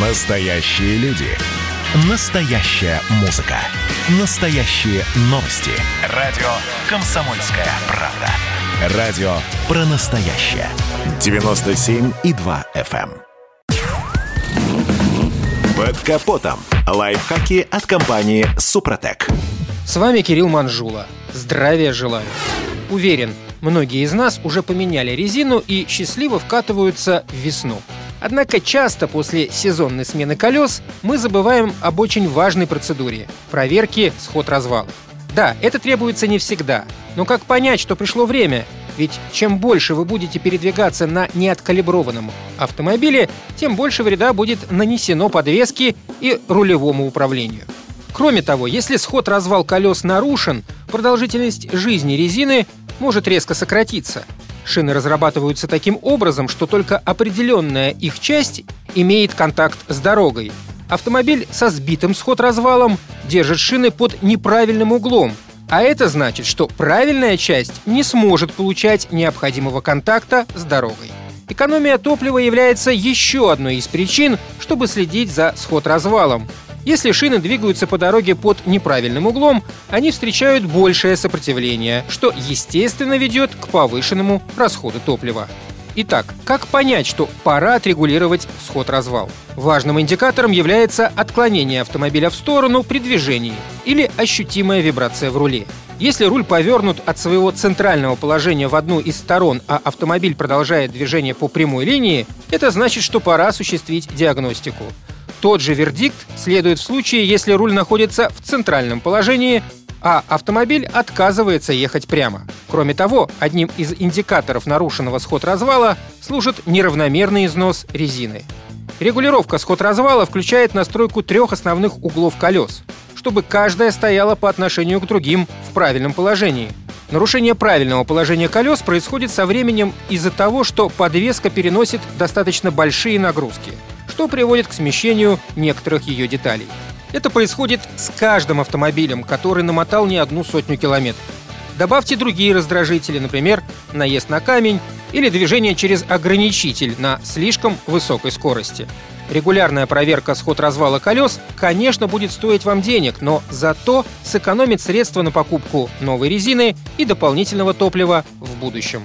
Настоящие люди. Настоящая музыка. Настоящие новости. Радио «Комсомольская правда». Радио про настоящее. 97,2 FM. эм. Под капотом. Лайфхаки от компании «Супротек». С вами Кирилл Манжула. Здравия желаю. Уверен, многие из нас уже поменяли резину и счастливо вкатываются в весну. Однако часто после сезонной смены колес мы забываем об очень важной процедуре – проверке сход-развала. Да, это требуется не всегда, но как понять, что пришло время? Ведь чем больше вы будете передвигаться на неоткалиброванном автомобиле, тем больше вреда будет нанесено подвеске и рулевому управлению. Кроме того, если сход-развал колес нарушен, продолжительность жизни резины может резко сократиться. Шины разрабатываются таким образом, что только определенная их часть имеет контакт с дорогой. Автомобиль со сбитым сход-развалом держит шины под неправильным углом, а это значит, что правильная часть не сможет получать необходимого контакта с дорогой. Экономия топлива является еще одной из причин, чтобы следить за сход-развалом. Если шины двигаются по дороге под неправильным углом, они встречают большее сопротивление, что, естественно, ведет к повышенному расходу топлива. Итак, как понять, что пора отрегулировать сход-развал? Важным индикатором является отклонение автомобиля в сторону при движении или ощутимая вибрация в руле. Если руль повернут от своего центрального положения в одну из сторон, а автомобиль продолжает движение по прямой линии, это значит, что пора осуществить диагностику. Тот же вердикт следует в случае, если руль находится в центральном положении, а автомобиль отказывается ехать прямо. Кроме того, одним из индикаторов нарушенного сход-развала служит неравномерный износ резины. Регулировка сход-развала включает настройку трех основных углов колес, чтобы каждая стояла по отношению к другим в правильном положении. Нарушение правильного положения колес происходит со временем из-за того, что подвеска переносит достаточно большие нагрузки – что приводит к смещению некоторых ее деталей. Это происходит с каждым автомобилем, который намотал не одну сотню километров. Добавьте другие раздражители, например, наезд на камень или движение через ограничитель на слишком высокой скорости. Регулярная проверка сход-развала колес, конечно, будет стоить вам денег, но зато сэкономит средства на покупку новой резины и дополнительного топлива в будущем.